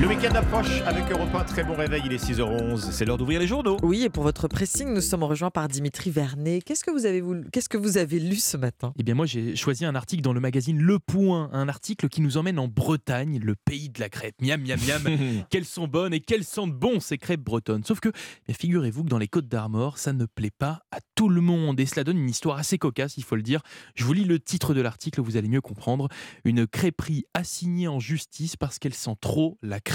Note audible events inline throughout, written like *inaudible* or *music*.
Le week-end approche avec Europe 1. Très bon réveil, il est 6h11. C'est l'heure d'ouvrir les journaux. Oui, et pour votre pressing, nous sommes rejoints par Dimitri Vernet. Qu'est-ce que vous avez, qu'est-ce que vous avez lu ce matin? Eh bien, moi, j'ai choisi un article dans le magazine Le Point, un article qui nous emmène en Bretagne, le pays de la crêpe. Miam, miam, miam. *laughs* quelles sont bonnes et quelles sentent bon ces crêpes bretonnes? Sauf que, eh figurez-vous que dans les Côtes d'Armor, ça ne plaît pas à tout le monde. Et cela donne une histoire assez cocasse, il faut le dire. Je vous lis le titre de l'article, vous allez mieux comprendre. Une crêperie assignée en justice parce qu'elle sent trop la crêpe.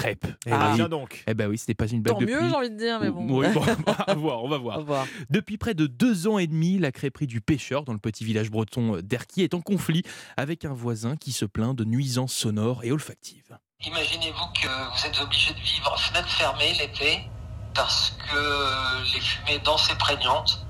Eh ah, bien donc. Eh ben oui, c'était pas une blague Tant mieux, j'ai envie de dire, mais bon. Oui, bon, *laughs* on va voir, on va voir. voir. Depuis près de deux ans et demi, la crêperie du pêcheur dans le petit village breton d'Erquy est en conflit avec un voisin qui se plaint de nuisances sonores et olfactives. Imaginez-vous que vous êtes obligé de vivre fenêtre fermée l'été parce que les fumées denses et prégnantes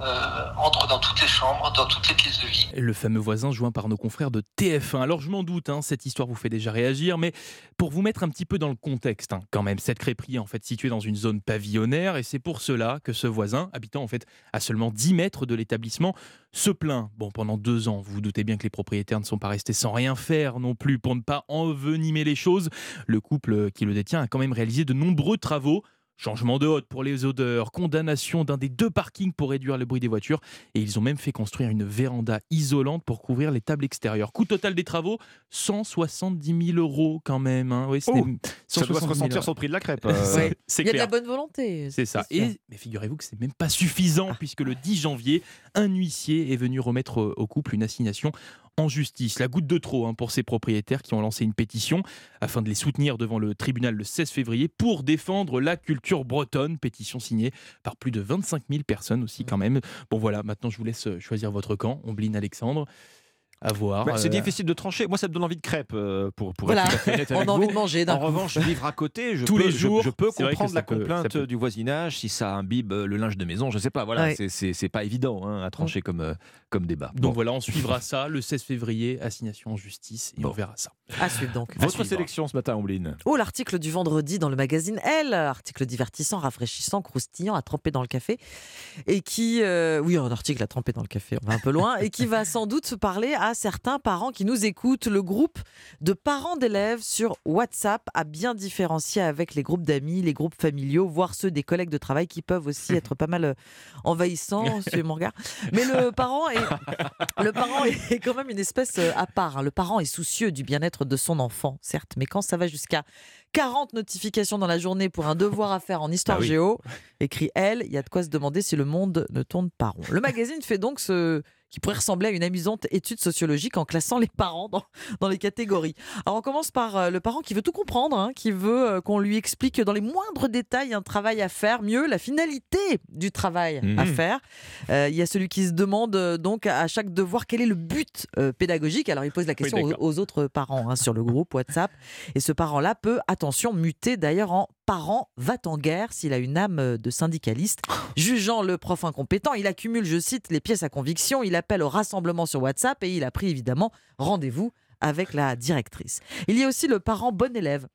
euh, entre dans toutes les chambres, dans toutes les pièces de vie. Le fameux voisin joint par nos confrères de TF1. Alors je m'en doute, hein, cette histoire vous fait déjà réagir, mais pour vous mettre un petit peu dans le contexte, hein, quand même, cette crêperie est en fait située dans une zone pavillonnaire et c'est pour cela que ce voisin, habitant en fait à seulement 10 mètres de l'établissement, se plaint. Bon, pendant deux ans, vous vous doutez bien que les propriétaires ne sont pas restés sans rien faire non plus pour ne pas envenimer les choses. Le couple qui le détient a quand même réalisé de nombreux travaux Changement de hôte pour les odeurs, condamnation d'un des deux parkings pour réduire le bruit des voitures, et ils ont même fait construire une véranda isolante pour couvrir les tables extérieures. Coût total des travaux 170 000 euros quand même. Hein. Oui, oh, ça doit se ressentir sur le prix de la crêpe. *laughs* Euh, Il y a de la bonne volonté. C'est ça. Et mais figurez-vous que c'est même pas suffisant puisque le 10 janvier, un huissier est venu remettre au couple une assignation en justice. La goutte de trop hein, pour ces propriétaires qui ont lancé une pétition afin de les soutenir devant le tribunal le 16 février pour défendre la culture bretonne. Pétition signée par plus de 25 000 personnes aussi quand même. Bon voilà, maintenant je vous laisse choisir votre camp. Ombline Alexandre à voir. Bah, c'est euh, difficile de trancher. Moi, ça me donne envie de crêpes euh, pour, pour voilà. être *laughs* On a envie de manger. En revanche, vivre à côté, je tous peux, les jours, je, peux comprendre la complainte du voisinage si ça imbibe euh, le linge de maison. Je sais pas. Voilà, c'est pas évident hein, à trancher comme comme débat. Donc voilà, on suivra ça le 16 février, assignation en justice, et on verra ça. À suivre donc. Votre sélection ce matin, Ombline. Oh, l'article du vendredi dans le magazine Elle, article divertissant, rafraîchissant, croustillant, à tremper dans le café, et qui, oui, un article à tremper dans le café, on va un peu loin, et qui va sans doute parler à certains parents qui nous écoutent. Le groupe de parents d'élèves sur WhatsApp a bien différencié avec les groupes d'amis, les groupes familiaux, voire ceux des collègues de travail qui peuvent aussi *laughs* être pas mal euh, envahissants, *laughs* suivez mon regard. Mais le parent est, le parent est quand même une espèce euh, à part. Le parent est soucieux du bien-être de son enfant, certes, mais quand ça va jusqu'à 40 notifications dans la journée pour un devoir à faire en histoire ah géo, écrit elle, il y a de quoi se demander si le monde ne tourne pas rond. Le magazine fait donc ce qui pourrait ressembler à une amusante étude sociologique en classant les parents dans, dans les catégories. Alors on commence par euh, le parent qui veut tout comprendre, hein, qui veut euh, qu'on lui explique dans les moindres détails un travail à faire, mieux la finalité du travail à mhm. faire. Euh, il y a celui qui se demande donc à chaque devoir quel est le but pédagogique? Alors il pose la question aux, autres parents hein, sur le groupe WhatsApp. Et ce parent-là peut, attention, muter d'ailleurs en parent va en guerre s'il a une âme de syndicaliste. *gasps* Jugeant le prof incompétent, il accumule, je cite, les pièces à conviction, il appelle au rassemblement sur WhatsApp et il a pris évidemment rendez-vous avec la directrice. Il y a aussi le parent bon élève.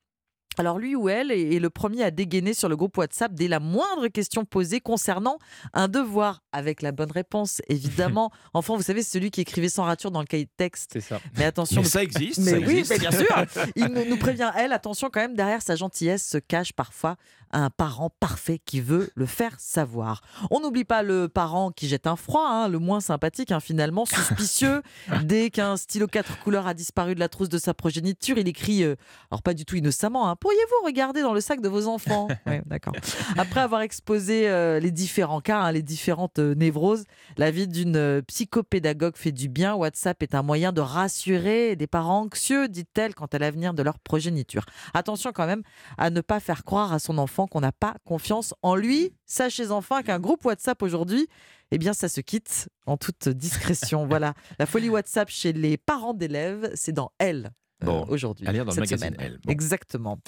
Alors lui ou elle est le premier à dégainer sur le groupe WhatsApp dès la moindre question posée concernant un devoir, avec la bonne réponse, *laughs* évidemment. Enfin, vous savez, celui qui écrivait sans rature dans le cahier de texte. C'est ça. Mais attention. ça existe. Mais oui, bien sûr. *laughs* Il nous prévient, elle, attention quand même, derrière sa gentillesse se cache parfois un parent parfait qui veut le faire savoir. On n'oublie pas le parent qui jette un froid, hein, le moins sympathique hein, finalement, suspicieux. *laughs* Dès qu'un stylo quatre couleurs a disparu de la trousse de sa progéniture, il écrit, euh, alors pas du tout innocemment, hein, pourriez-vous regarder dans le sac de vos enfants *laughs* d'accord. Après avoir exposé euh, les différents cas, hein, les différentes euh, névroses, la vie d'une psychopédagogue fait du bien. WhatsApp est un moyen de rassurer des parents anxieux, dit-elle, quant à l'avenir de leur progéniture. Attention quand même à ne pas faire croire à son enfant qu'on n'a pas confiance en lui. Sachez enfin qu'un groupe WhatsApp aujourd'hui, eh bien, ça se quitte en toute discrétion. voilà, la folie WhatsApp chez les parents d'élèves, c'est dans Elle euh, aujourd'hui. À lire dans le magazine Elle. Exactement.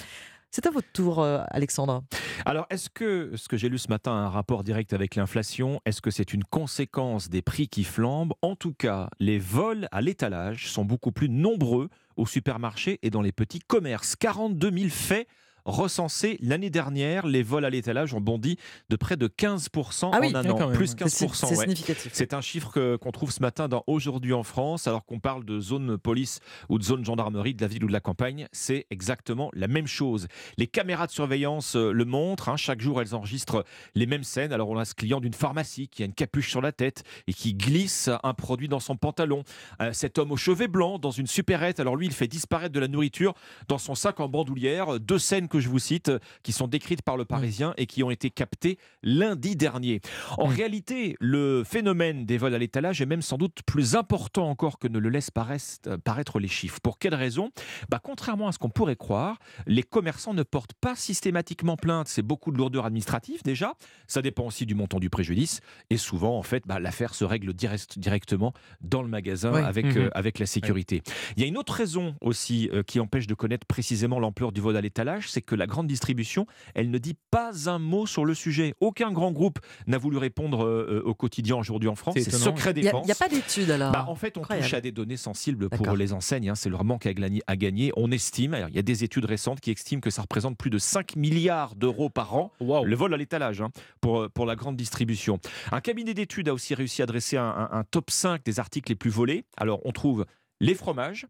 C'est à votre tour, euh, Alexandre. Alors, est-ce que ce que j'ai lu ce matin a un rapport direct avec l'inflation Est-ce que c'est une conséquence des prix qui flambent? En tout cas, les vols à l'étalage sont beaucoup plus nombreux au supermarché et dans les petits commerces. 42 000 faits recensé l'année dernière. Les vols à l'étalage ont bondi de près de 15% Ah oui, en un ah, quand an. Plus ouais. 15%. C'est ouais. significatif. C'est un chiffre qu'on trouve ce matin dans Aujourd'hui en France, alors qu'on parle de zone police ou de zone gendarmerie de la ville ou de la campagne. C'est exactement la même chose. Les caméras de surveillance euh, le montrent. hein. chaque jour, elles enregistrent les mêmes scènes. Alors, on a ce client d'une pharmacie qui a une capuche sur la tête et qui glisse un produit dans son pantalon. Euh, cet homme aux cheveux blancs dans une supérette. Alors, lui, il fait disparaître de la nourriture dans son sac en bandoulière. Deux scènes que je vous cite qui sont décrites par le Parisien et qui ont été captées lundi dernier. En réalité, le phénomène des vols à l'étalage est même sans doute plus important encore que ne le laissent paraître les chiffres. Pour quelle raison? Bah, Contrairement à ce qu'on pourrait croire, les commerçants ne portent pas systématiquement plainte. C'est beaucoup de lourdeur administrative déjà. Ça dépend aussi du montant du préjudice. Et souvent, en fait, bah, l'affaire se règle direct- directement dans le magasin Oui. avec, Mhm. euh, avec la sécurité. Il y a une autre raison aussi euh, qui empêche de connaître précisément l'ampleur du vol à l'étalage, c'est que la grande distribution, elle ne dit pas un mot sur le sujet. Aucun grand groupe n'a voulu répondre euh, au quotidien aujourd'hui en France. C'est secret Il n'y a, défense. il y a pas d'études alors. Bah, en fait, on Incroyable. touche à des données sensibles pour les enseignes. hein. C'est leur manque à gagner, à gagner. On estime, il y a des études récentes qui estiment que ça représente plus de 5 milliards d'euros par an le vol à l'étalage hein, pour, euh, pour la grande distribution. Un cabinet d'études a aussi réussi à dresser un, un- un top 5 des articles les plus volés. Alors, on trouve les fromages,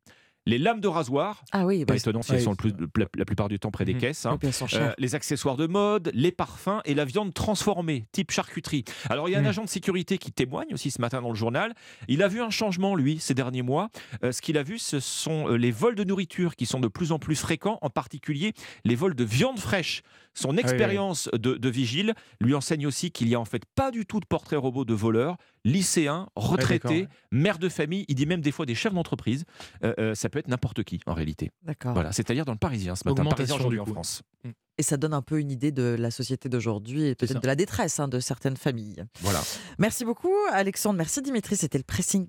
les lames de rasoir, ah oui, pas bah, étonnant si elles sont le plus- la, la plupart du temps près des Mhm. caisses. hein. Euh, les accessoires de mode, les parfums et la viande transformée, type charcuterie. Alors, il y a un Mm. agent de sécurité qui témoigne aussi ce matin dans le journal. Il a vu un changement, lui, ces derniers mois. Euh, ce qu'il a vu, ce sont euh, les vols de nourriture qui sont de plus en plus fréquents, en particulier les vols de viande fraîche. Son expérience de, de vigile lui enseigne aussi qu'il n'y a en fait pas du tout de portrait robot de voleurs, lycéens, retraités, ouais. mères de famille, il dit même des fois des chefs d'entreprise. Euh, euh, ça peut être n'importe qui en réalité. D'accord. Voilà, c'est-à-dire dans le Parisien ce matin, Parisien Augmentation, aujourd'hui en. France. Et ça donne un peu une idée de la société d'aujourd'hui et peut-être de la détresse hein, de certaines familles. Voilà. Merci beaucoup, Alexandre. Merci, Dimitri. C'était le pressing